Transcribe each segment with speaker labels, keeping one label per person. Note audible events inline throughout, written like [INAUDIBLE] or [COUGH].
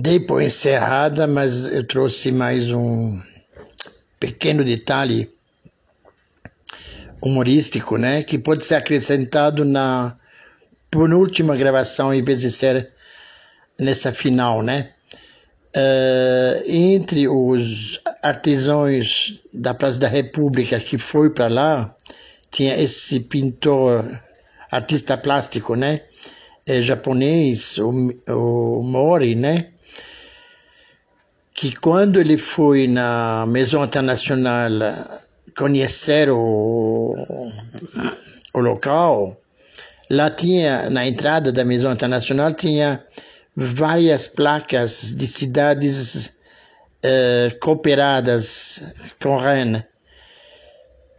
Speaker 1: dei por encerrada, mas eu trouxe mais um pequeno detalhe humorístico, né, que pode ser acrescentado na penúltima gravação em vez de ser nessa final, né? Uh, entre os artesãos da Praça da República que foi para lá, tinha esse pintor, artista plástico, né? É, japonês, o, o Mori, né? Que quando ele foi na Maison Internacional conhecer o, o local, lá tinha, na entrada da Maison Internacional, tinha várias placas de cidades uh, cooperadas com Rennes.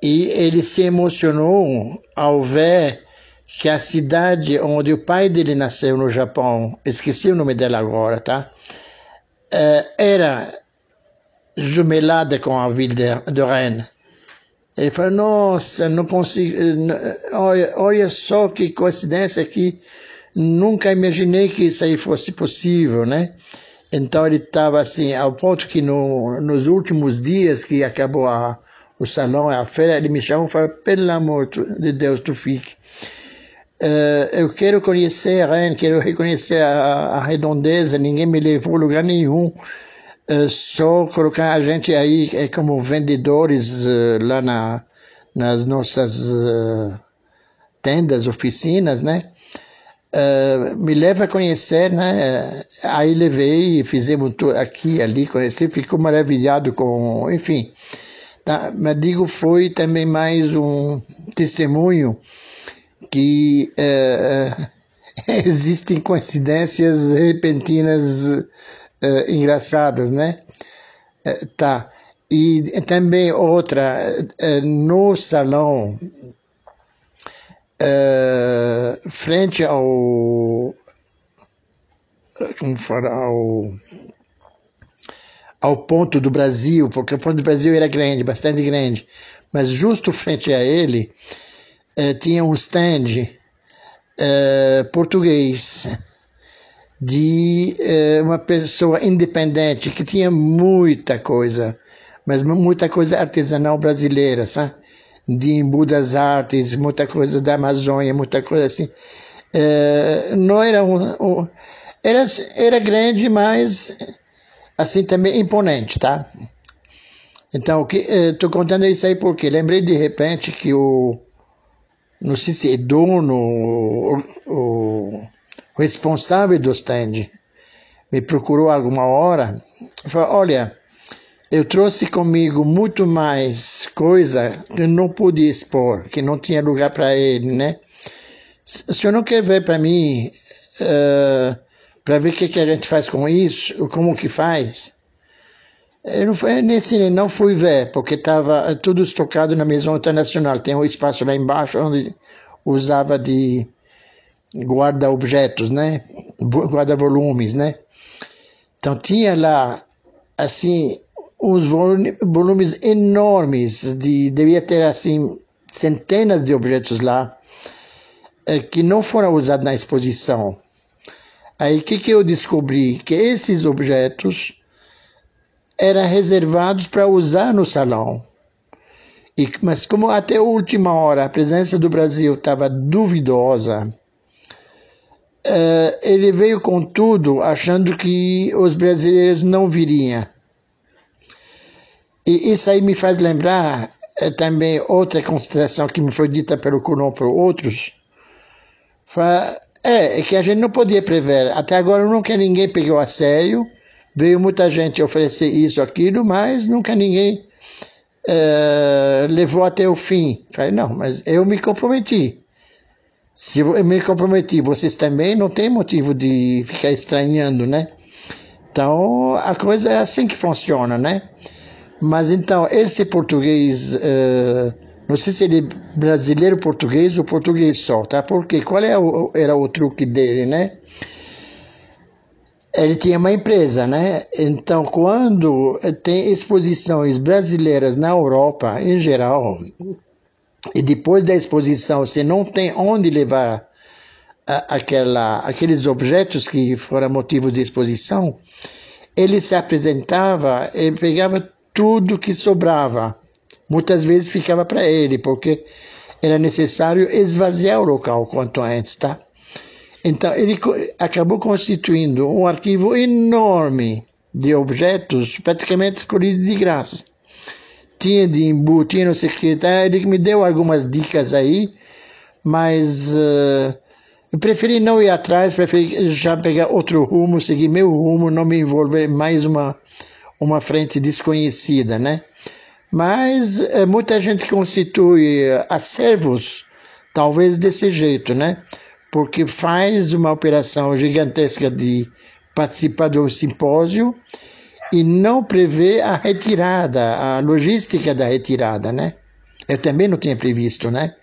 Speaker 1: E ele se emocionou ao ver que a cidade onde o pai dele nasceu no Japão, esqueci o nome dela agora, tá? Uh, era jumelada com a vila de, de Rennes. Ele falou, nossa, não consigo, olha, olha só que coincidência que nunca imaginei que isso aí fosse possível, né? Então ele estava assim, ao ponto que no, nos últimos dias que acabou a, o salão, a feira, ele me chamou e falou, pelo amor de Deus, tu fique. Uh, eu quero conhecer a quero reconhecer a, a, redondeza, ninguém me levou a lugar nenhum. Uh, só colocar a gente aí é como vendedores lá na, nas nossas tendas, oficinas, né? Uh, me leva a conhecer, né? Aí levei, fizemos aqui, ali, conheci, ficou maravilhado com, enfim. Tá? Mas digo, foi também mais um testemunho que uh, [LAUGHS] existem coincidências repentinas uh, engraçadas, né? tá. E também outra, no salão frente ao como fala, ao ao ponto do Brasil, porque o ponto do Brasil era grande, bastante grande, mas justo frente a ele uh, tinha um stand uh, português de uma pessoa independente que tinha muita coisa, mas muita coisa artesanal brasileira, sabe? de Embu das Artes, muita coisa da Amazônia, muita coisa assim. Não era um, um, era, era grande, mas assim também imponente, tá? Então, estou contando isso aí porque lembrei de repente que o, não sei se é dono, o, o, o responsável do stand, me procurou alguma hora, falou, olha, eu trouxe comigo muito mais coisa que eu não pude expor, que não tinha lugar para ele, né? O senhor não quer ver para mim, uh, para ver o que, que a gente faz com isso, como que faz? Eu não, fui, nesse não fui ver, porque estava tudo estocado na Maison Internacional. Tem um espaço lá embaixo onde usava de guarda-objetos, né? Guarda-volumes, né? Então tinha lá, assim, uns volumes enormes, de, devia ter assim centenas de objetos lá, é, que não foram usados na exposição. Aí o que, que eu descobri? Que esses objetos eram reservados para usar no salão. E, mas como até a última hora a presença do Brasil estava duvidosa, uh, ele veio com tudo achando que os brasileiros não viriam. E isso aí me faz lembrar é, também outra consideração que me foi dita pelo Coulon por outros. É, é que a gente não podia prever. Até agora nunca ninguém pegou a sério. Veio muita gente oferecer isso, aquilo, mas nunca ninguém é, levou até o fim. Falei, não, mas eu me comprometi. Se eu me comprometi, vocês também não tem motivo de ficar estranhando, né? Então, a coisa é assim que funciona, né? Mas então, esse português, uh, não sei se ele é brasileiro português ou português só, tá? Porque qual é o, era o truque dele, né? Ele tinha uma empresa, né? Então, quando tem exposições brasileiras na Europa, em geral, e depois da exposição você não tem onde levar aquela, aqueles objetos que foram motivo de exposição, ele se apresentava e pegava tudo que sobrava. Muitas vezes ficava para ele, porque era necessário esvaziar o local quanto antes, tá? Então, ele acabou constituindo um arquivo enorme de objetos, praticamente escolhidos de graça. Tinha de imbu, tinha não sei o que, tá? ele me deu algumas dicas aí, mas uh, eu preferi não ir atrás, preferi já pegar outro rumo, seguir meu rumo, não me envolver mais uma, uma frente desconhecida, né? Mas uh, muita gente constitui acervos, talvez desse jeito, né? Porque faz uma operação gigantesca de participar do simpósio e não prevê a retirada, a logística da retirada, né? Eu também não tinha previsto, né?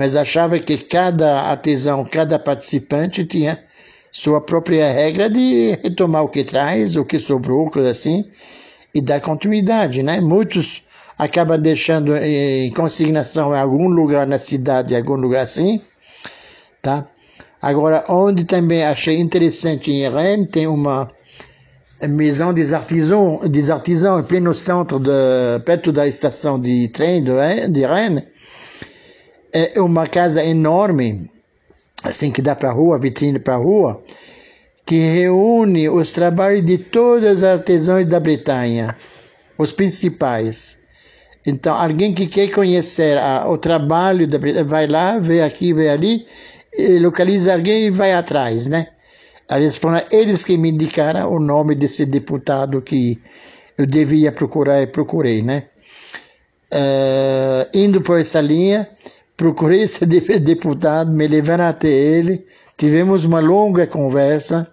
Speaker 1: mas achava que cada artesão, cada participante tinha sua própria regra de retomar o que traz, o que sobrou, coisa assim, e dar continuidade, né? Muitos acabam deixando em consignação em algum lugar na cidade, em algum lugar assim, tá? Agora, onde também achei interessante em Rennes, tem uma maison des artisans, des artisans em pleno centro, de, perto da estação de trem de, de Rennes, é uma casa enorme, assim que dá para a rua, vitrine para a rua, que reúne os trabalhos de todos os artesãos da Bretanha, os principais. Então, alguém que quer conhecer a, o trabalho da Bretanha, vai lá, vê aqui, vê ali, localiza alguém e vai atrás, né? Eles foram eles que me indicaram o nome desse deputado que eu devia procurar e procurei, né? Uh, indo por essa linha, procurei [LAUGHS] esse deputado, me levaram até ele, tivemos uma longa conversa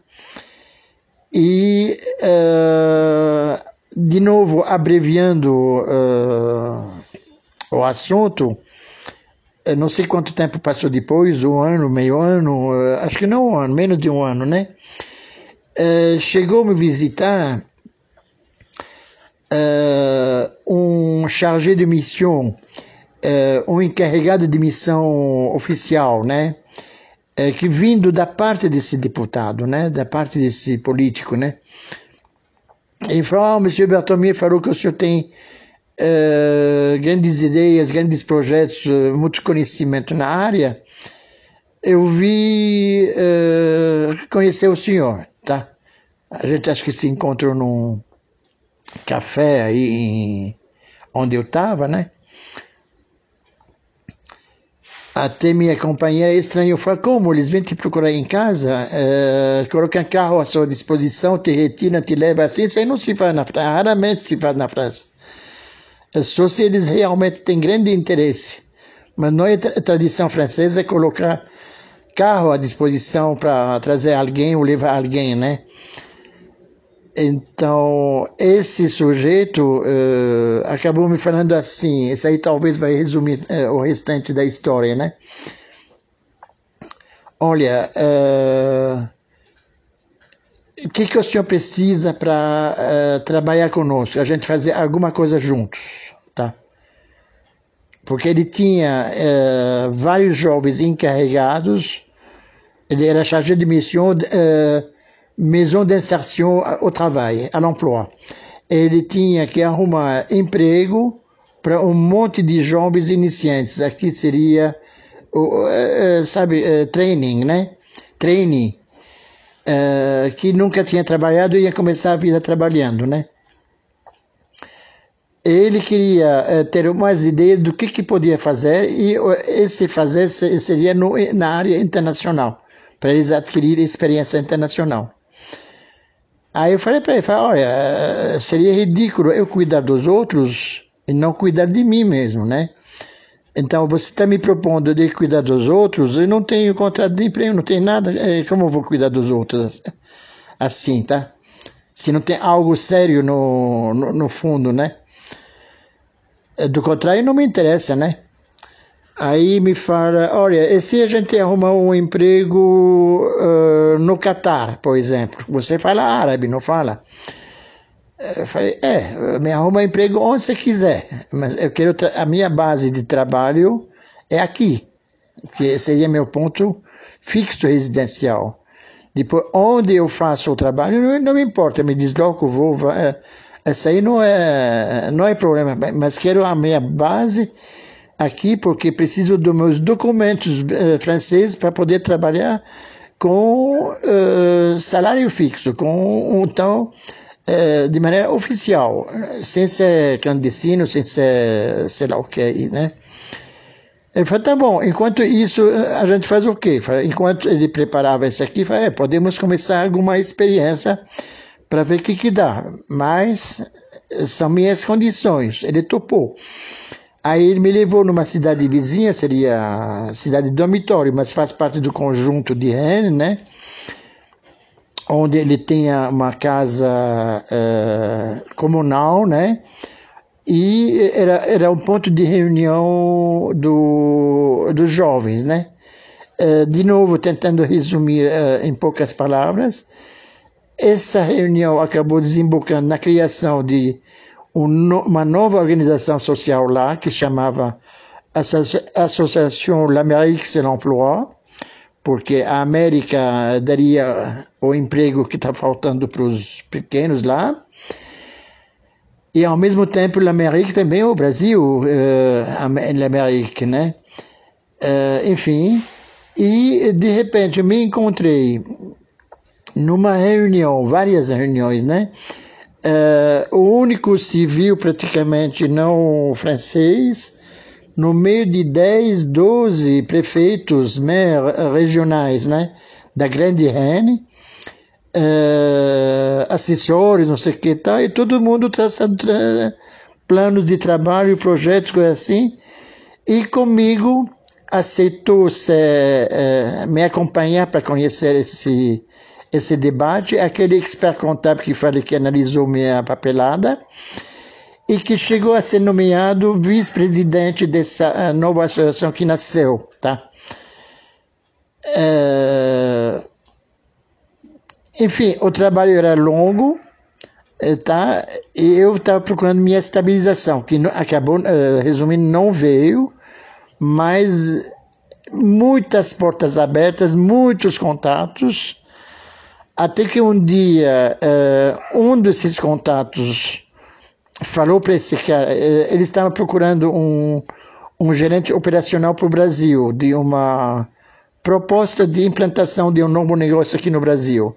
Speaker 1: e, uh, de novo, abreviando uh, o assunto, não sei quanto tempo passou depois, um ano, meio ano, uh, acho que não um ano, menos de um ano, né? chegou me visitar um chargé de mission uh, um encarregado de missão oficial, né? Uh, que vindo da parte desse deputado, né? Da parte desse político, né? Ele falou, ah, o Monsieur Bertomier falou que o senhor tem uh, grandes ideias, grandes projetos, muito conhecimento na área. Eu vi conhecer o senhor, tá? A gente acho que se encontrou num café aí em, onde eu estava, né? Até minha companheira estranhou, falou, como, eles vêm te procurar em casa, uh, colocam carro à sua disposição, te retira, te leva assim, isso aí não se faz na França, raramente se faz na França. É só se eles realmente têm grande interesse. Mas não é tradição francesa colocar carro à disposição para trazer alguém ou levar alguém, né? Então, esse sujeito uh, acabou me falando assim, isso aí talvez vai resumir uh, o restante da história, né? Olha, uh, o que, que o senhor precisa para trabalhar conosco? A gente fazer alguma coisa juntos, tá? Porque ele tinha vários jovens encarregados, ele era chargé de missão maison d'insertion au travail, à l'emploi. Ele tinha que arrumar emprego para um monte de jovens iniciantes. Aqui seria, uh, uh, sabe, uh, training, né? Trainee. que nunca tinha trabalhado e ia começar a vida trabalhando, né? Ele queria ter umas ideias do que, que podia fazer e esse fazer seria no, na área internacional, para eles adquirirem experiência internacional. Aí eu falei para ele, falei, olha, seria ridículo eu cuidar dos outros e não cuidar de mim mesmo, né? Então você está me propondo de cuidar dos outros, eu não tenho contrato de emprego, não tenho nada, é, como eu vou cuidar dos outros assim, tá? Se não tem algo sério no, no, no fundo, né? Do contrário, não me interessa, né? Aí me fala, olha, e se a gente arrumar um emprego uh, no Catar, por exemplo? Você fala árabe, não fala? Eu falei, é, me arruma emprego onde você quiser, mas eu quero a minha base de trabalho é aqui, que seria meu ponto fixo residencial. Depois, onde eu faço o trabalho, não, não me importa, me desloco, vou, vou é, essa aí não é, não é problema, mas quero a minha base aqui porque preciso dos meus documentos uh, franceses para poder trabalhar com uh, salário fixo, com então uh, de maneira oficial, sem ser clandestino, sem ser sei lá o que, né? Ele falou, tá bom, enquanto isso, a gente faz o quê? Enquanto ele preparava isso aqui, falei, é, podemos começar alguma experiência para ver o que, que dá. Mas são minhas condições. Ele topou. Aí ele me levou numa cidade vizinha, seria cidade de dormitório, mas faz parte do conjunto de Rennes, né? Onde ele tinha uma casa uh, comunal, né? e era, era um ponto de reunião do, dos jovens, né? Uh, de novo, tentando resumir uh, em poucas palavras, essa reunião acabou desembocando na criação de um uma nova organização social lá, que chamava Associação L'Amérique c'est l'Emploi, porque a América daria o emprego que está faltando para os pequenos lá, e ao mesmo tempo l'Amérique também o Brasil uh, l'Amérique né? Uh, enfim. E de repente me encontrei numa reunião várias reuniões né? Uh, o único civil praticamente não francês no meio de 10, 12 prefeitos regionais né da Grande Rennes uh, assessores, não sei o que tal, e todo mundo traçando tra planos de trabalho, projetos, coisas assim. E comigo aceitou se, uh, me acompanhar para conhecer esse, esse debate, aquele expert contábil que falei que analisou minha papelada e que chegou a ser nomeado vice-presidente dessa eh, nova associação que nasceu, tá? Uh, enfim, o trabalho era longo, eh, tá? E eu estava procurando minha estabilização, que acabou, resumindo, não veio, mas muitas portas abertas, muitos contatos, até que um dia um desses contatos falou para esse cara, uh, ele estava procurando um, um gerente operacional para o Brasil, de uma proposta de implantação de um novo negócio aqui no Brasil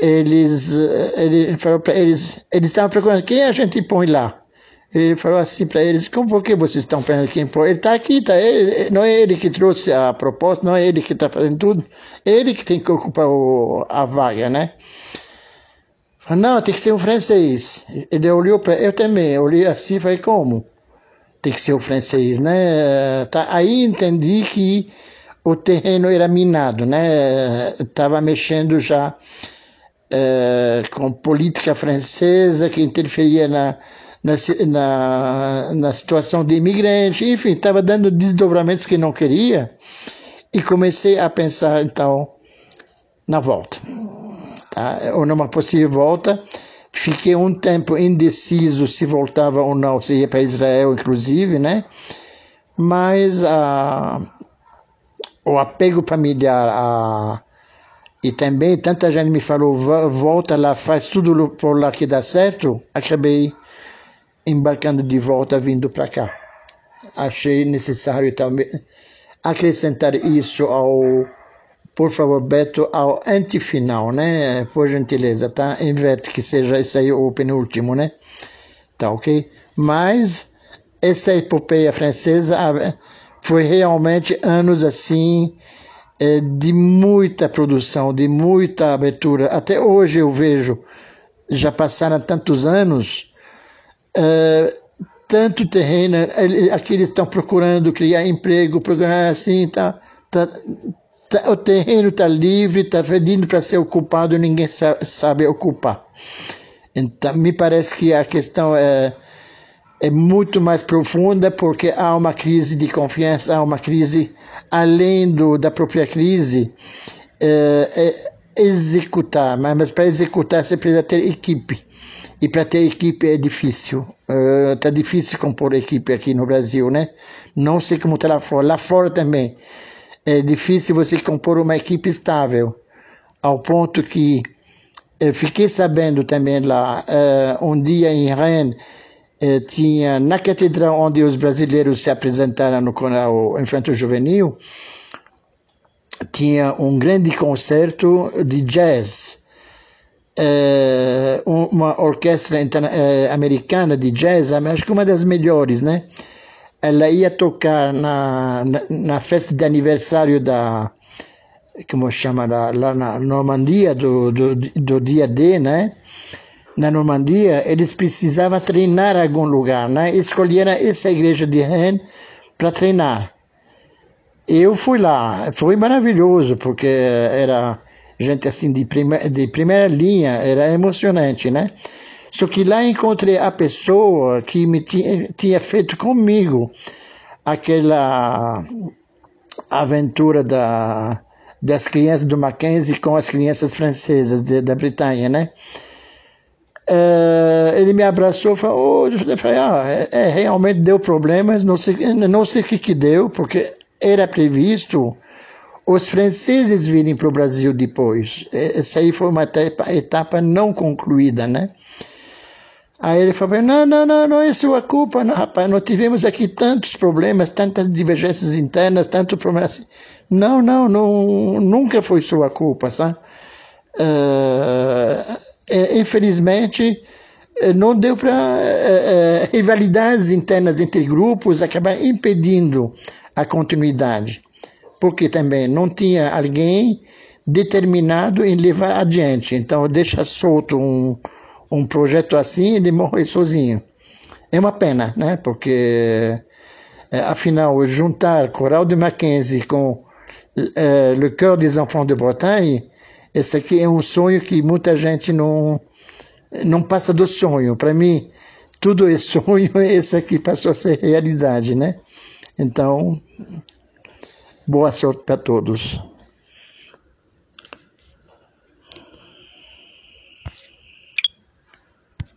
Speaker 1: eles, ele falou para eles, eles estavam procurando quem a gente põe lá. Ele falou assim para eles, como por que vocês estão pensando quem põe? Ele está aqui, tá, ele, não é ele que trouxe a proposta, não é ele que está fazendo tudo, é ele que tem que ocupar o, a vaga, né? Não, tem que ser um francês. Ele olhou para eu também, olhei assim e falei, como? Tem que ser o francês, né? Tá, aí entendi que o terreno era minado, né? Estava mexendo já eh, com política francesa que interferia na, na, na, na situação de imigrante, enfim, estava dando desdobramentos que não queria e comecei a pensar então na volta, tá? ou numa possível volta. Fiquei um tempo indeciso se voltava ou não, se ia para Israel, inclusive, né? Mas a, o apego familiar a e também tanta gente me falou, volta lá, faz tudo por lá que dá certo. Acabei embarcando de volta, vindo para cá. Achei necessário também acrescentar isso ao, por favor, Beto, ao antefinal, né? Por gentileza, tá? Inverte que seja esse aí o penúltimo, né? Tá ok? Mas essa epopeia francesa foi realmente anos assim é, de muita produção, de muita abertura. Até hoje eu vejo, já passaram tantos anos, é, tanto terreno, aqui eles estão procurando criar emprego, programar assim, tá, tá o terreno está livre, está pedindo para ser ocupado, ninguém sabe, ocupar. Então, me parece que a questão é, é muito mais profunda porque há uma crise de confiança, há uma crise além do, da própria crise, é, é executar, mas, mas para executar você precisa ter equipe. E para ter equipe é difícil. Está uh, difícil compor equipe aqui no Brasil, né? Não sei como está lá fora. Lá fora também. É difícil você compor uma equipe estável, ao ponto que eu fiquei sabendo também lá, uh, um dia em Rennes, uh, tinha na catedral onde os brasileiros se apresentaram no canal Infanto Juvenil, tinha um grande concerto de jazz. Uma orquestra americana de jazz, acho que uma das melhores, né? Ela ia tocar na, na, na festa de aniversário da, como chama lá, lá na Normandia do, do, do dia D, né? Na Normandia, eles precisavam treinar algum lugar, né? Escolheram essa igreja de Rennes para treinar. Eu fui lá, foi maravilhoso, porque era gente assim de, prima, de primeira linha, era emocionante, né? Só que lá encontrei a pessoa que me tinha, tinha feito comigo aquela aventura da das crianças do Mackenzie com as crianças francesas de, da Bretanha, né? Uh, ele me abraçou e falou, oh, eu falei, ah, é, é, realmente deu problemas, não sei, não sei o que que deu, porque era previsto os franceses virem para o Brasil depois. Essa aí foi uma etapa, etapa não concluída, né? Aí ele falou, não, não, não, não é sua culpa, não, rapaz, nós tivemos aqui tantos problemas, tantas divergências internas, tanto problema assim. Não, não, não, nunca foi sua culpa, sabe? Uh, infelizmente, eh, não deu para uh, rivalidades internas entre grupos acabar impedindo a continuidade, porque também não tinha alguém determinado em levar adiante. Então, deixa solto um, um projeto assim, ele morre sozinho. É uma pena, né? Porque, é, afinal, juntar Coral de Mackenzie com é, Le Cœur des Enfants de Bretagne, esse aqui é um sonho que muita gente não, não passa do sonho. Para mim, tudo é sonho, [LAUGHS] esse aqui passou a ser realidade, né? Então, boa sorte para todos.